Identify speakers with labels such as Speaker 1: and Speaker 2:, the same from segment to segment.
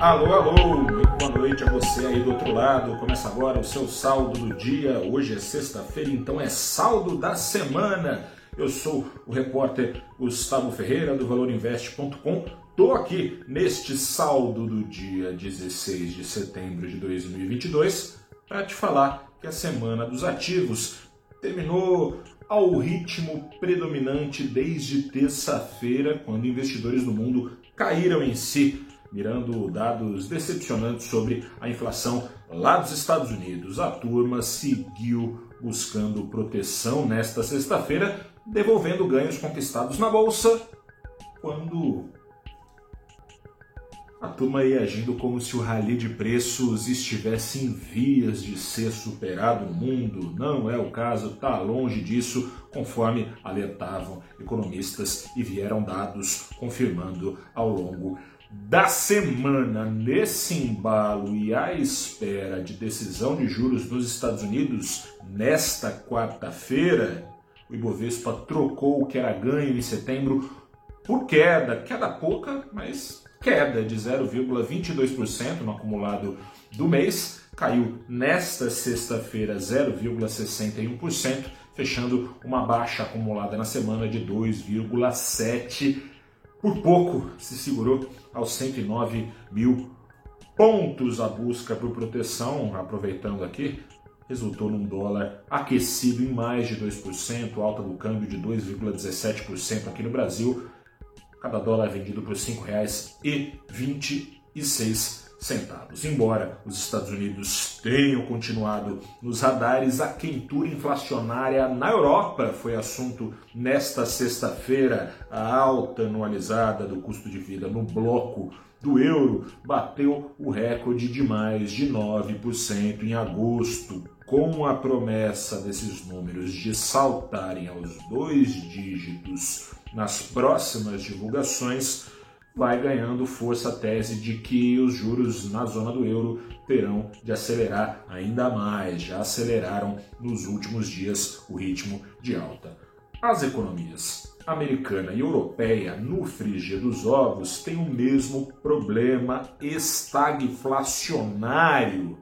Speaker 1: Alô, alô, boa noite a você aí do outro lado. Começa agora o seu saldo do dia. Hoje é sexta-feira, então é saldo da semana. Eu sou o repórter Gustavo Ferreira do ValorInvest.com. Estou aqui neste saldo do dia 16 de setembro de 2022 para te falar que a semana dos ativos terminou ao ritmo predominante desde terça-feira, quando investidores do mundo caíram em si mirando dados decepcionantes sobre a inflação lá dos Estados Unidos. A turma seguiu buscando proteção nesta sexta-feira, devolvendo ganhos conquistados na bolsa, quando a turma ia agindo como se o rally de preços estivesse em vias de ser superado no mundo. Não é o caso, está longe disso, conforme alertavam economistas e vieram dados confirmando ao longo da semana nesse embalo e à espera de decisão de juros nos Estados Unidos nesta quarta-feira, o Ibovespa trocou o que era ganho em setembro por queda, queda pouca, mas queda de 0,22% no acumulado do mês, caiu nesta sexta-feira 0,61%, fechando uma baixa acumulada na semana de 2,7%. Por pouco se segurou aos 109 mil pontos a busca por proteção, aproveitando aqui, resultou num dólar aquecido em mais de 2%, alta do câmbio de 2,17% aqui no Brasil. Cada dólar vendido por R$ 5,26 centavos. Embora os Estados Unidos tenham continuado nos radares, a quentura inflacionária na Europa foi assunto nesta sexta-feira. A alta anualizada do custo de vida no bloco do euro bateu o recorde de mais de 9% em agosto. Com a promessa desses números de saltarem aos dois dígitos nas próximas divulgações, vai ganhando força a tese de que os juros na zona do euro terão de acelerar ainda mais, já aceleraram nos últimos dias o ritmo de alta. As economias americana e europeia, no frigir dos ovos, têm o mesmo problema estagflacionário.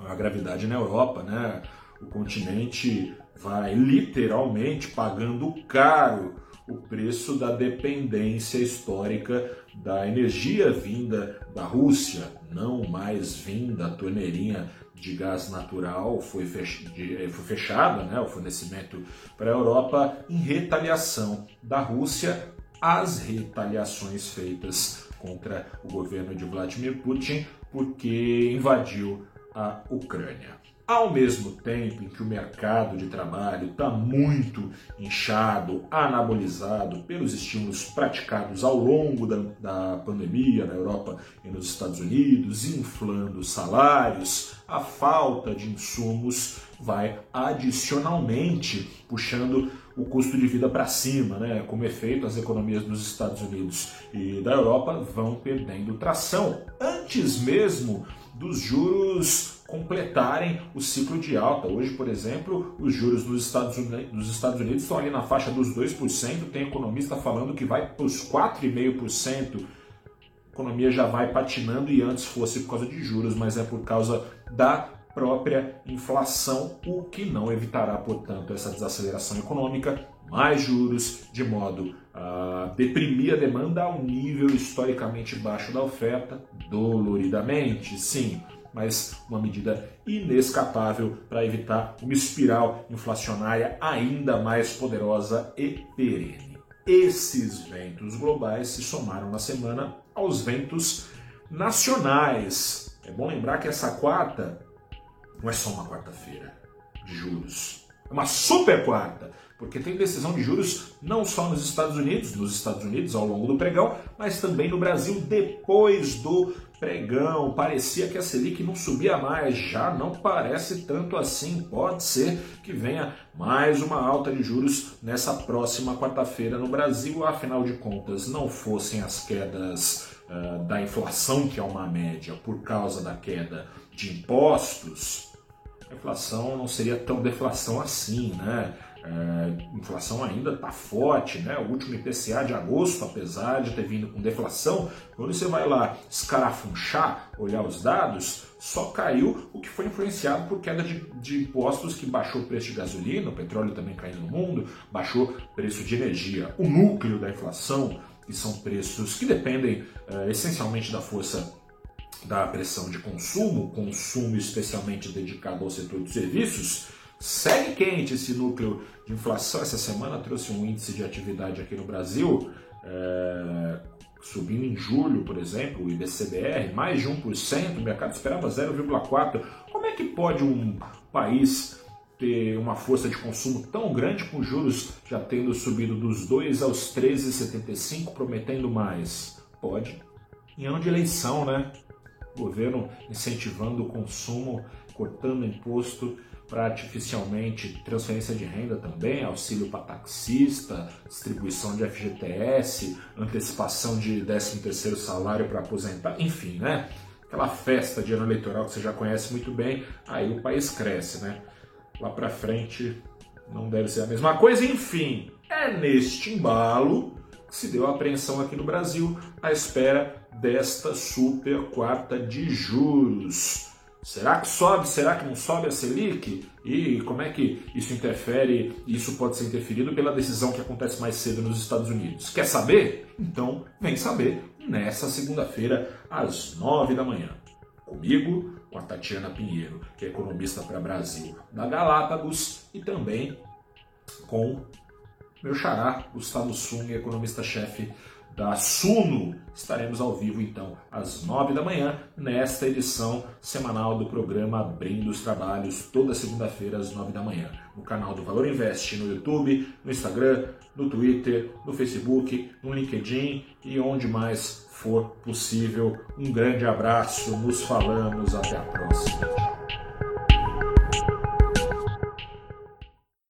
Speaker 1: A gravidade na Europa, né? O continente vai literalmente pagando caro o preço da dependência histórica da energia vinda da Rússia, não mais vinda a torneirinha de gás natural foi, foi fechada, né, o fornecimento para a Europa, em retaliação da Rússia às retaliações feitas contra o governo de Vladimir Putin, porque invadiu a Ucrânia. Ao mesmo tempo em que o mercado de trabalho está muito inchado, anabolizado pelos estímulos praticados ao longo da, da pandemia na Europa e nos Estados Unidos, inflando salários, a falta de insumos vai adicionalmente puxando o custo de vida para cima, né? Como efeito, as economias dos Estados Unidos e da Europa vão perdendo tração antes mesmo dos juros completarem o ciclo de alta. Hoje, por exemplo, os juros dos Estados Unidos, dos Estados Unidos estão ali na faixa dos 2%, tem economista falando que vai para os 4,5%. A economia já vai patinando e antes fosse por causa de juros, mas é por causa da própria inflação, o que não evitará, portanto, essa desaceleração econômica, mais juros, de modo a deprimir a demanda ao nível historicamente baixo da oferta, doloridamente, sim mas uma medida inescapável para evitar uma espiral inflacionária ainda mais poderosa e perene. Esses ventos globais se somaram na semana aos ventos nacionais. É bom lembrar que essa quarta não é só uma quarta-feira de juros, é uma super quarta, porque tem decisão de juros não só nos Estados Unidos, nos Estados Unidos ao longo do pregão, mas também no Brasil depois do pregão. Parecia que a Selic não subia mais, já não parece tanto assim. Pode ser que venha mais uma alta de juros nessa próxima quarta-feira no Brasil. Afinal de contas, não fossem as quedas uh, da inflação, que é uma média, por causa da queda de impostos, inflação não seria tão deflação assim, né? É, inflação ainda está forte, né? O último IPCA de agosto, apesar de ter vindo com deflação, quando você vai lá escarafunchar, olhar os dados, só caiu o que foi influenciado por queda de, de impostos que baixou o preço de gasolina, o petróleo também caindo no mundo, baixou o preço de energia. O núcleo da inflação, que são preços que dependem é, essencialmente da força da pressão de consumo, consumo especialmente dedicado ao setor de serviços, segue quente esse núcleo de inflação. Essa semana trouxe um índice de atividade aqui no Brasil, é, subindo em julho, por exemplo, o IBCBR, mais de 1%, o mercado esperava 0,4%. Como é que pode um país ter uma força de consumo tão grande com juros já tendo subido dos 2 aos 13,75, prometendo mais? Pode. Em ano de eleição, né? Governo incentivando o consumo, cortando imposto para artificialmente transferência de renda também, auxílio para taxista, distribuição de FGTS, antecipação de 13º salário para aposentar, enfim, né? Aquela festa de ano eleitoral que você já conhece muito bem, aí o país cresce, né? Lá para frente não deve ser a mesma coisa, enfim, é neste embalo se deu a apreensão aqui no Brasil à espera desta super quarta de juros. Será que sobe? Será que não sobe a Selic? E como é que isso interfere? Isso pode ser interferido pela decisão que acontece mais cedo nos Estados Unidos. Quer saber? Então vem saber nessa segunda-feira às nove da manhã. Comigo, com a Tatiana Pinheiro, que é economista para Brasil da Galápagos, e também com meu xará, Gustavo Sung, economista-chefe da Suno. Estaremos ao vivo então às nove da manhã nesta edição semanal do programa Abrindo os Trabalhos, toda segunda-feira às nove da manhã, no canal do Valor Invest no YouTube, no Instagram, no Twitter, no Facebook, no LinkedIn e onde mais for possível. Um grande abraço, nos falamos, até a próxima.